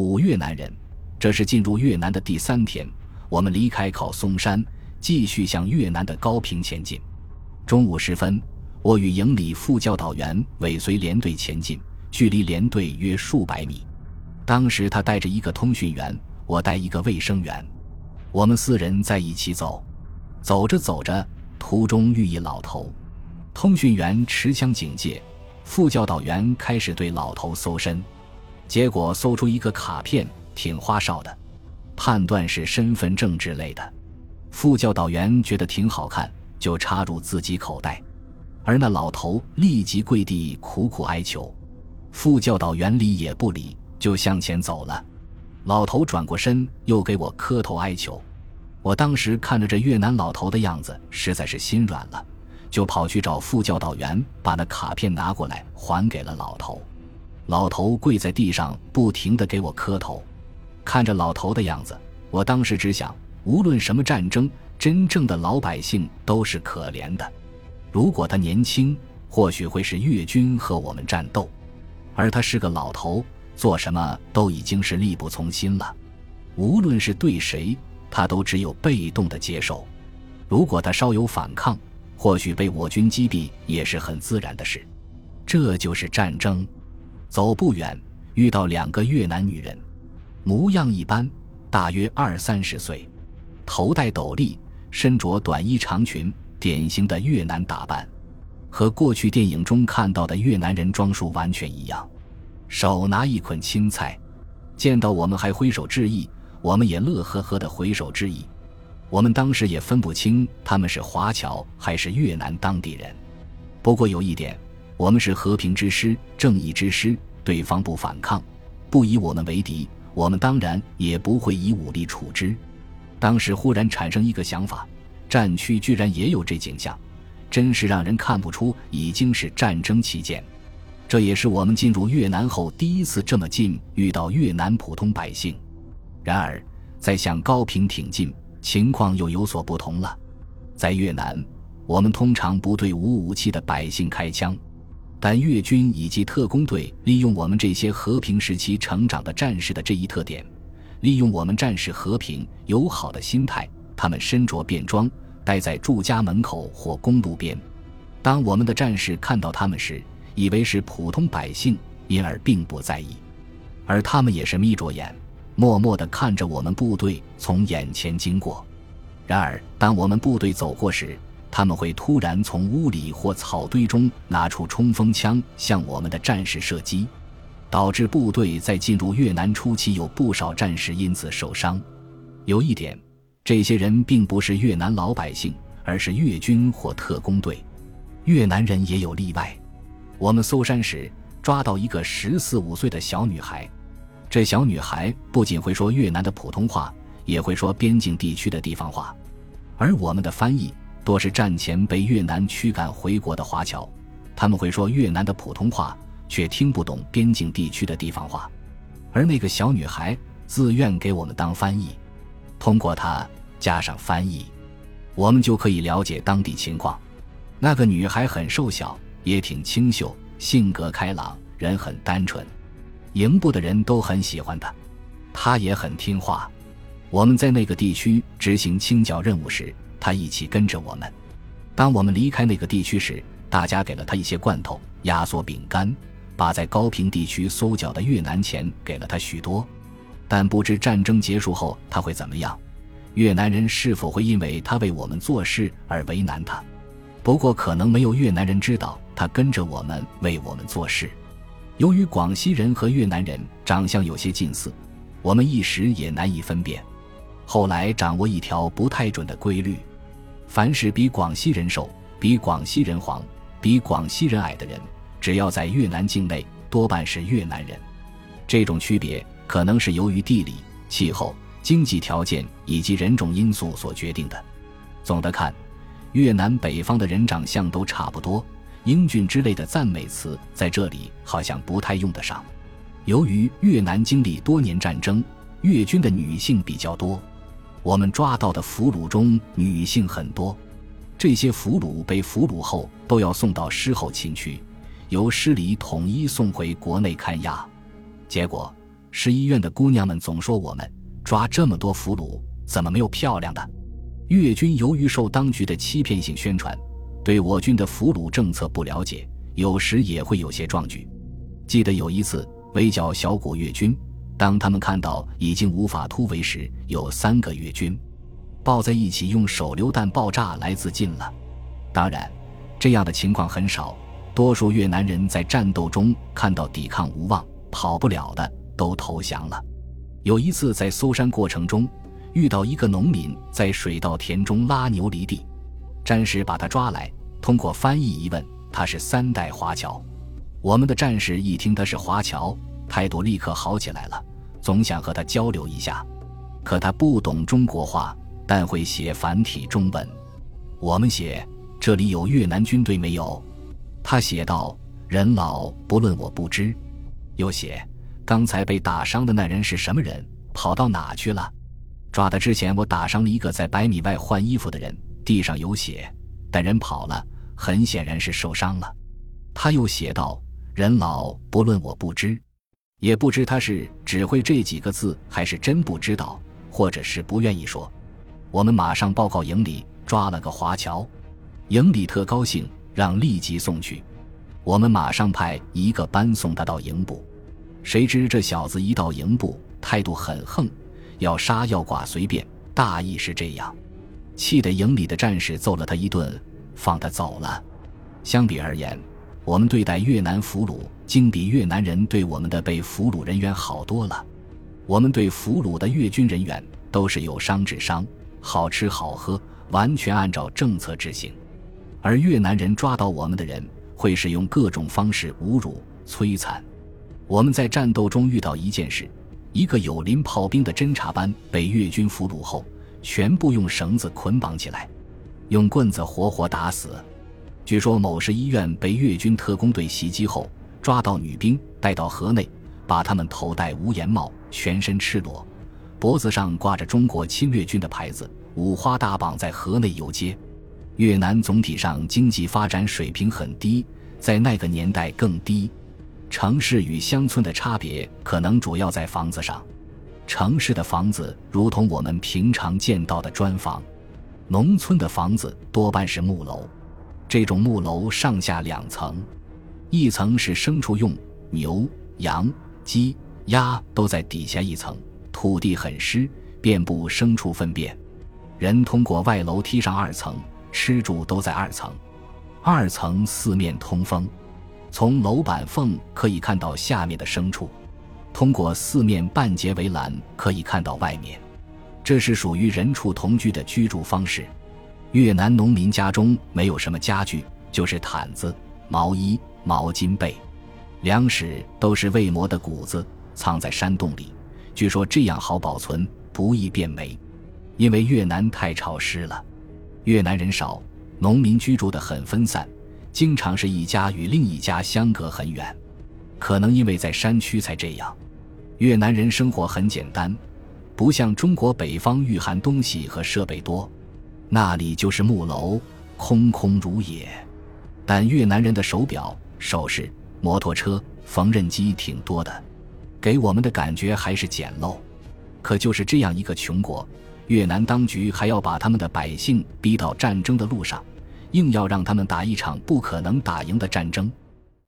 五越南人，这是进入越南的第三天，我们离开考松山，继续向越南的高平前进。中午时分，我与营里副教导员尾随连队前进，距离连队约数百米。当时他带着一个通讯员，我带一个卫生员，我们四人在一起走。走着走着，途中遇一老头，通讯员持枪警戒，副教导员开始对老头搜身。结果搜出一个卡片，挺花哨的，判断是身份证之类的。副教导员觉得挺好看，就插入自己口袋，而那老头立即跪地苦苦哀求。副教导员理也不理，就向前走了。老头转过身，又给我磕头哀求。我当时看着这越南老头的样子，实在是心软了，就跑去找副教导员，把那卡片拿过来还给了老头。老头跪在地上，不停地给我磕头。看着老头的样子，我当时只想：无论什么战争，真正的老百姓都是可怜的。如果他年轻，或许会是越军和我们战斗；而他是个老头，做什么都已经是力不从心了。无论是对谁，他都只有被动的接受。如果他稍有反抗，或许被我军击毙也是很自然的事。这就是战争。走不远，遇到两个越南女人，模样一般，大约二三十岁，头戴斗笠，身着短衣长裙，典型的越南打扮，和过去电影中看到的越南人装束完全一样，手拿一捆青菜，见到我们还挥手致意，我们也乐呵呵的回手致意。我们当时也分不清他们是华侨还是越南当地人，不过有一点。我们是和平之师，正义之师。对方不反抗，不以我们为敌，我们当然也不会以武力处之。当时忽然产生一个想法：战区居然也有这景象，真是让人看不出已经是战争期间。这也是我们进入越南后第一次这么近遇到越南普通百姓。然而，在向高平挺进，情况又有所不同了。在越南，我们通常不对无武器的百姓开枪。但越军以及特工队利用我们这些和平时期成长的战士的这一特点，利用我们战士和平友好的心态，他们身着便装，待在住家门口或公路边。当我们的战士看到他们时，以为是普通百姓，因而并不在意，而他们也是眯着眼，默默地看着我们部队从眼前经过。然而，当我们部队走过时，他们会突然从屋里或草堆中拿出冲锋枪向我们的战士射击，导致部队在进入越南初期有不少战士因此受伤。有一点，这些人并不是越南老百姓，而是越军或特工队。越南人也有例外。我们搜山时抓到一个十四五岁的小女孩，这小女孩不仅会说越南的普通话，也会说边境地区的地方话，而我们的翻译。多是战前被越南驱赶回国的华侨，他们会说越南的普通话，却听不懂边境地区的地方话。而那个小女孩自愿给我们当翻译，通过她加上翻译，我们就可以了解当地情况。那个女孩很瘦小，也挺清秀，性格开朗，人很单纯，营部的人都很喜欢她。她也很听话。我们在那个地区执行清剿任务时。他一起跟着我们。当我们离开那个地区时，大家给了他一些罐头、压缩饼干，把在高平地区搜缴的越南钱给了他许多。但不知战争结束后他会怎么样？越南人是否会因为他为我们做事而为难他？不过可能没有越南人知道他跟着我们为我们做事。由于广西人和越南人长相有些近似，我们一时也难以分辨。后来掌握一条不太准的规律。凡是比广西人瘦、比广西人黄、比广西人矮的人，只要在越南境内，多半是越南人。这种区别可能是由于地理、气候、经济条件以及人种因素所决定的。总的看，越南北方的人长相都差不多，英俊之类的赞美词在这里好像不太用得上。由于越南经历多年战争，越军的女性比较多。我们抓到的俘虏中女性很多，这些俘虏被俘虏后都要送到师后勤区，由师里统一送回国内看押。结果，市医院的姑娘们总说我们抓这么多俘虏，怎么没有漂亮的？越军由于受当局的欺骗性宣传，对我军的俘虏政策不了解，有时也会有些壮举。记得有一次围剿小股越军，当他们看到已经无法突围时，有三个越军抱在一起用手榴弹爆炸来自尽了。当然，这样的情况很少，多数越南人在战斗中看到抵抗无望、跑不了的，都投降了。有一次在搜山过程中，遇到一个农民在水稻田中拉牛犁地，战士把他抓来，通过翻译一问，他是三代华侨。我们的战士一听他是华侨，态度立刻好起来了，总想和他交流一下。可他不懂中国话，但会写繁体中文。我们写“这里有越南军队没有？”他写道：“人老不论我不知。”又写：“刚才被打伤的那人是什么人？跑到哪去了？”抓他之前，我打伤了一个在百米外换衣服的人，地上有血，但人跑了，很显然是受伤了。他又写道。人老不论我不知，也不知他是只会这几个字，还是真不知道，或者是不愿意说。我们马上报告营里，抓了个华侨。营里特高兴，让立即送去。我们马上派一个班送他到营部。谁知这小子一到营部，态度很横，要杀要剐随便，大意是这样。气得营里的战士揍了他一顿，放他走了。相比而言。我们对待越南俘虏，竟比越南人对我们的被俘虏人员好多了。我们对俘虏的越军人员都是有伤治伤，好吃好喝，完全按照政策执行。而越南人抓到我们的人，会使用各种方式侮辱、摧残。我们在战斗中遇到一件事：一个友邻炮兵的侦察班被越军俘虏后，全部用绳子捆绑起来，用棍子活活打死。据说某市医院被越军特工队袭击后，抓到女兵带到河内，把她们头戴无檐帽，全身赤裸，脖子上挂着中国侵略军的牌子，五花大绑在河内游街。越南总体上经济发展水平很低，在那个年代更低。城市与乡村的差别可能主要在房子上，城市的房子如同我们平常见到的砖房，农村的房子多半是木楼。这种木楼上下两层，一层是牲畜用，牛、羊、鸡、鸭都在底下一层。土地很湿，遍布牲畜粪便。人通过外楼梯上二层，吃住都在二层。二层四面通风，从楼板缝可以看到下面的牲畜，通过四面半截围栏可以看到外面。这是属于人畜同居的居住方式。越南农民家中没有什么家具，就是毯子、毛衣、毛巾被，粮食都是未磨的谷子，藏在山洞里。据说这样好保存，不易变霉。因为越南太潮湿了，越南人少，农民居住的很分散，经常是一家与另一家相隔很远。可能因为在山区才这样。越南人生活很简单，不像中国北方御寒东西和设备多。那里就是木楼，空空如也。但越南人的手表、首饰、摩托车、缝纫机挺多的，给我们的感觉还是简陋。可就是这样一个穷国，越南当局还要把他们的百姓逼到战争的路上，硬要让他们打一场不可能打赢的战争。